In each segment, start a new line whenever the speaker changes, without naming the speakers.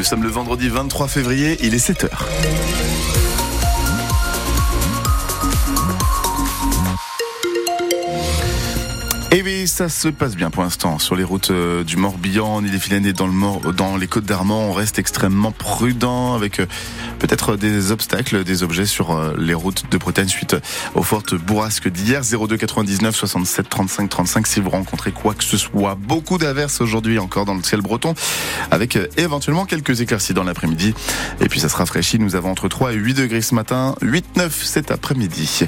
Nous sommes le vendredi 23 février, il est 7h. Eh oui, ça se passe bien pour l'instant. Sur les routes euh, du Morbihan, en Ille-et-Vilaine et dans, le dans les côtes d'Armand, on reste extrêmement prudent avec euh, peut-être des obstacles, des objets sur euh, les routes de Bretagne suite aux fortes bourrasques d'hier. 02 99 67 35 35 si vous rencontrez quoi que ce soit. Beaucoup d'averses aujourd'hui encore dans le ciel breton avec éventuellement quelques éclaircies dans l'après-midi. Et puis ça se rafraîchit. Nous avons entre 3 et 8 degrés ce matin, 8-9 cet après-midi.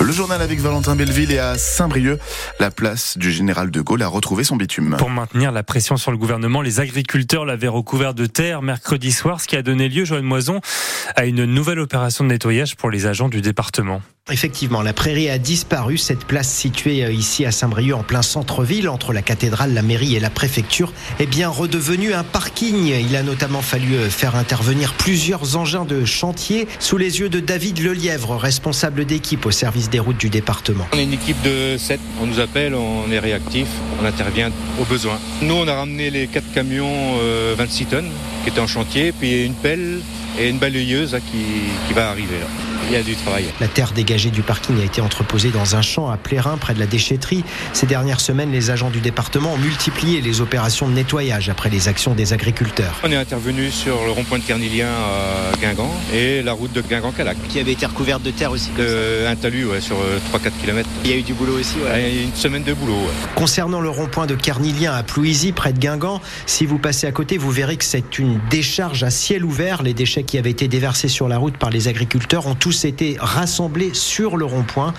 Le journal avec Valentin Belleville et à Saint-Brieuc, la place du général de Gaulle a retrouvé son bitume.
Pour maintenir la pression sur le gouvernement, les agriculteurs l'avaient recouvert de terre mercredi soir, ce qui a donné lieu, Joanne Moison, à une nouvelle opération de nettoyage pour les agents du département.
Effectivement, la prairie a disparu. Cette place située euh, ici à Saint-Brieuc, en plein centre-ville, entre la cathédrale, la mairie et la préfecture, est bien redevenue un parking. Il a notamment fallu euh, faire intervenir plusieurs engins de chantier sous les yeux de David Lelièvre, responsable d'équipe au service des routes du département.
On est une équipe de 7. On nous appelle, on est réactif, on intervient au besoin. Nous, on a ramené les quatre camions 26 euh, tonnes qui étaient en chantier, puis une pelle et une balayeuse qui, va arriver il y a du travail.
La terre dégagée du parking a été entreposée dans un champ à Plérin, près de la déchetterie. Ces dernières semaines, les agents du département ont multiplié les opérations de nettoyage après les actions des agriculteurs.
On est intervenu sur le rond-point de Carnilien à Guingamp et la route de Guingamp-Calac.
Qui avait été recouverte de terre aussi
Un talus ouais, sur 3-4 euh, km.
Il y a eu du boulot aussi
ouais. Il y a une semaine de boulot.
Concernant le rond-point de Carnilien à Plouisy, près de Guingamp, si vous passez à côté, vous verrez que c'est une décharge à ciel ouvert. Les déchets qui avaient été déversés sur la route par les agriculteurs ont tous été rassemblés sur le rond-point.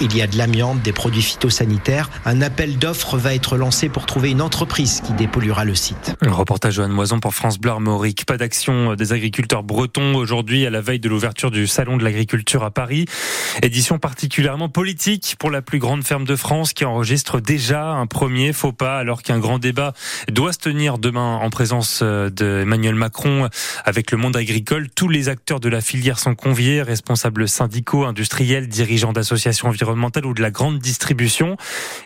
Il y a de l'amiante, des produits phytosanitaires. Un appel d'offres va être lancé pour trouver une entreprise qui dépolluera le site.
Un reportage Joanne Moison pour France Bleu Armorique. Pas d'action des agriculteurs bretons aujourd'hui à la veille de l'ouverture du Salon de l'agriculture à Paris. Édition particulièrement politique pour la plus grande ferme de France qui enregistre déjà un premier faux pas alors qu'un grand débat doit se tenir demain en présence d'Emmanuel Macron avec le monde agricole. Tous les acteurs de la filière sont conviés, responsables syndicaux, industriels, dirigeants d'associations environnementales ou de la grande distribution.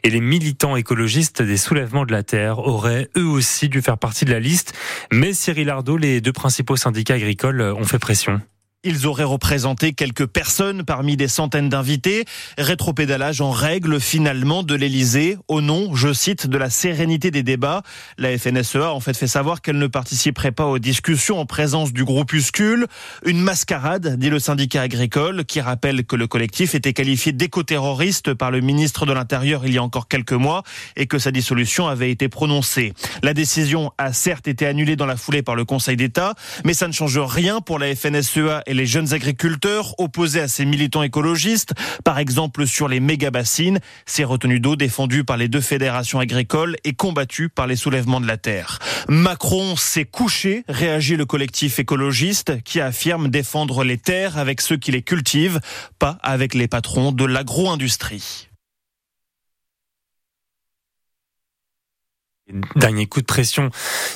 Et les militants écologistes des soulèvements de la terre auraient eux aussi dû faire partie de la liste. Mais Cyril Ardo, les deux principaux syndicats agricoles ont fait pression.
Ils auraient représenté quelques personnes parmi des centaines d'invités. Rétropédalage en règle finalement de l'Elysée au nom, je cite, de la sérénité des débats. La FNSEA en fait fait savoir qu'elle ne participerait pas aux discussions en présence du groupuscule. Une mascarade, dit le syndicat agricole, qui rappelle que le collectif était qualifié d'éco-terroriste par le ministre de l'Intérieur il y a encore quelques mois et que sa dissolution avait été prononcée. La décision a certes été annulée dans la foulée par le Conseil d'État, mais ça ne change rien pour la FNSEA les jeunes agriculteurs opposés à ces militants écologistes, par exemple sur les méga-bassines, ces retenues d'eau défendues par les deux fédérations agricoles et combattues par les soulèvements de la terre. Macron s'est couché, réagit le collectif écologiste qui affirme défendre les terres avec ceux qui les cultivent, pas avec les patrons de l'agro-industrie.
Dernier coup de pression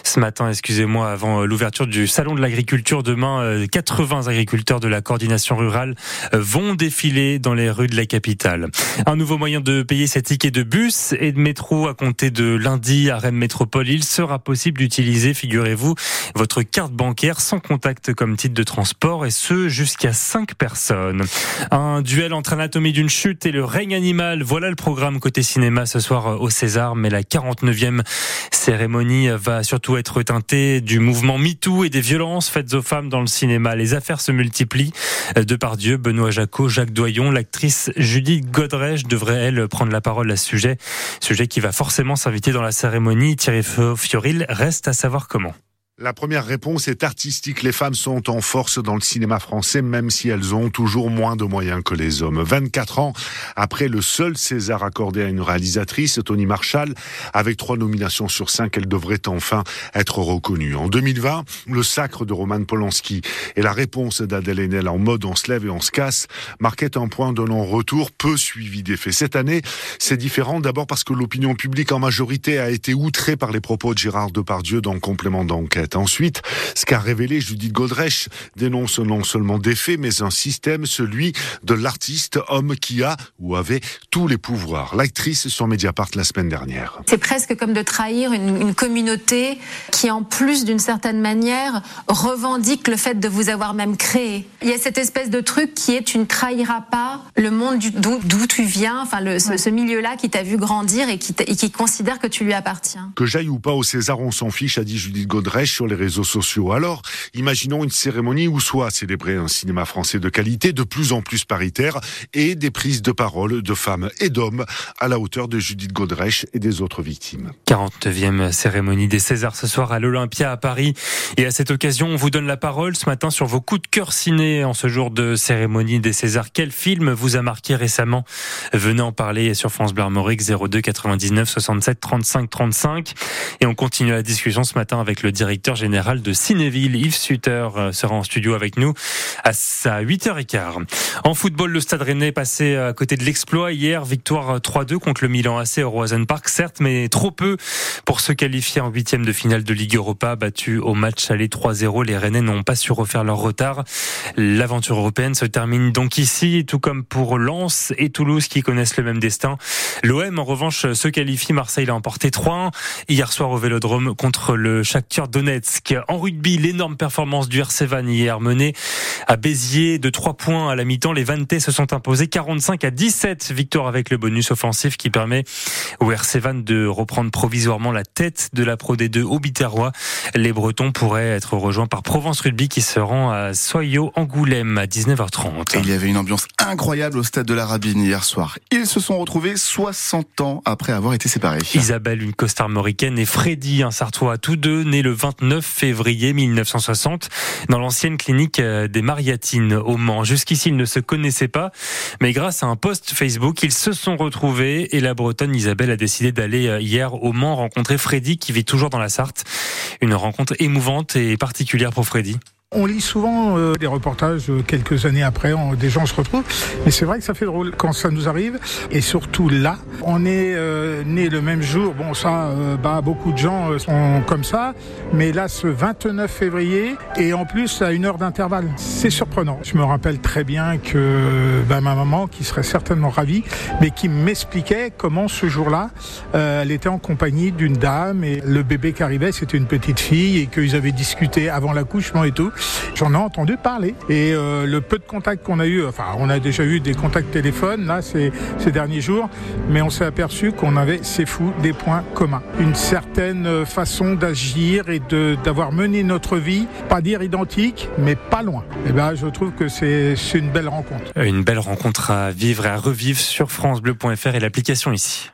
ce matin, excusez-moi, avant euh, l'ouverture du salon de l'agriculture demain, 80 euh, agriculteurs de la coordination rurale euh, vont défiler dans les rues de la capitale. Un nouveau moyen de payer ses tickets de bus et de métro à compter de lundi à Rennes Métropole. Il sera possible d'utiliser, figurez-vous, votre carte bancaire sans contact comme titre de transport et ce jusqu'à 5 personnes. Un duel entre Anatomie d'une chute et le règne animal. Voilà le programme côté cinéma ce soir au César, mais la 49e cérémonie va surtout être teintée du mouvement MeToo et des violences faites aux femmes dans le cinéma. Les affaires se multiplient. De par Dieu, Benoît Jacot, Jacques Doyon, l'actrice Judith Godrèche devrait, elle, prendre la parole à ce sujet. Sujet qui va forcément s'inviter dans la cérémonie. Thierry Fioril reste à savoir comment.
La première réponse est artistique. Les femmes sont en force dans le cinéma français, même si elles ont toujours moins de moyens que les hommes. 24 ans après le seul César accordé à une réalisatrice, Tony Marshall, avec trois nominations sur cinq, elle devrait enfin être reconnue. En 2020, le sacre de Roman Polanski et la réponse d'Adèle Haenel en mode on se lève et on se casse marquaient un point de non-retour peu suivi des faits. Cette année, c'est différent d'abord parce que l'opinion publique en majorité a été outrée par les propos de Gérard Depardieu dans complément d'enquête. Ensuite, ce qu'a révélé Judith Goldreich dénonce non seulement des faits, mais un système, celui de l'artiste, homme qui a ou avait tous les pouvoirs. L'actrice sur Mediapart la semaine dernière.
C'est presque comme de trahir une, une communauté qui, en plus d'une certaine manière, revendique le fait de vous avoir même créé. Il y a cette espèce de truc qui est tu ne trahiras pas le monde d'où tu viens, enfin le, ce, ce milieu-là qui t'a vu grandir et qui, et qui considère que tu lui appartiens.
Que j'aille ou pas au César, on s'en fiche, a dit Judith Godrèche sur les réseaux sociaux. Alors, imaginons une cérémonie où soit célébrer un cinéma français de qualité, de plus en plus paritaire, et des prises de parole de femmes et d'hommes à la hauteur de Judith Godrèche et des autres victimes.
49e cérémonie des Césars ce soir à l'Olympia à Paris. Et à cette occasion, on vous donne la parole ce matin sur vos coups de cœur ciné en ce jour de cérémonie des Césars. Quel film vous a marqué récemment? Venez en parler sur France Bleu Armorique 02 99 67 35 35. Et on continue la discussion ce matin avec le directeur général de Cinéville, Yves Sutter, euh, sera en studio avec nous à 8h15. En football, le Stade Rennais passé à côté de l'exploit hier, victoire 3-2 contre le Milan AC au Roison Park, certes, mais trop peu pour se qualifier en huitième de finale de Ligue Europa, battu au match aller 3-0. Les Rennais n'ont pas su refaire leur retard. L'aventure européenne se termine donc ici, tout comme pour Lens et Toulouse qui connaissent le même destin. L'OM, en revanche, se qualifie. Marseille l'a emporté 3-1 hier soir au Vélodrome contre le Shakhtar Donetsk. En rugby, l'énorme performance du RC Van hier menée à Béziers de 3 points à la mi-temps. Les Vantais se sont imposés 45 à 17. Victoire avec le bonus offensif qui permet au RC Van de reprendre provisoirement la tête de la Pro D2 au Biterrois. Les Bretons pourraient être rejoints par Provence Rugby qui se rend à Soyo Angoulême à 19h30.
Et il y avait une ambiance incroyable au stade de la Rabine hier soir. Ils se sont retrouvés 60 ans après avoir été séparés.
Isabelle, une costarmoricaine, et Freddy, un Sartois, tous deux nés le 29 février 1960 dans l'ancienne clinique euh, des Mariatines au Mans. Jusqu'ici, ils ne se connaissaient pas, mais grâce à un post Facebook, ils se sont retrouvés et la Bretonne Isabelle a décidé d'aller euh, hier au Mans rencontrer Freddy qui vit toujours dans la Sarthe. Une rencontre émouvante et particulière pour Freddy.
On lit souvent euh, des reportages euh, quelques années après, des gens se retrouvent, mais c'est vrai que ça fait drôle quand ça nous arrive, et surtout là, on est euh, né le même jour, bon ça, euh, bah, beaucoup de gens euh, sont comme ça, mais là ce 29 février, et en plus à une heure d'intervalle, c'est surprenant. Je me rappelle très bien que bah, ma maman, qui serait certainement ravie, mais qui m'expliquait comment ce jour-là, elle était en compagnie d'une dame, et le bébé qui arrivait, c'était une petite fille, et qu'ils avaient discuté avant l'accouchement et tout. J'en ai entendu parler. Et euh, le peu de contacts qu'on a eu, enfin, on a déjà eu des contacts téléphones, là, ces, ces derniers jours, mais on s'est aperçu qu'on avait, c'est fou, des points communs. Une certaine façon d'agir et d'avoir mené notre vie, pas dire identique, mais pas loin. Et ben, je trouve que c'est une belle rencontre.
Une belle rencontre à vivre et à revivre sur FranceBleu.fr et l'application ici.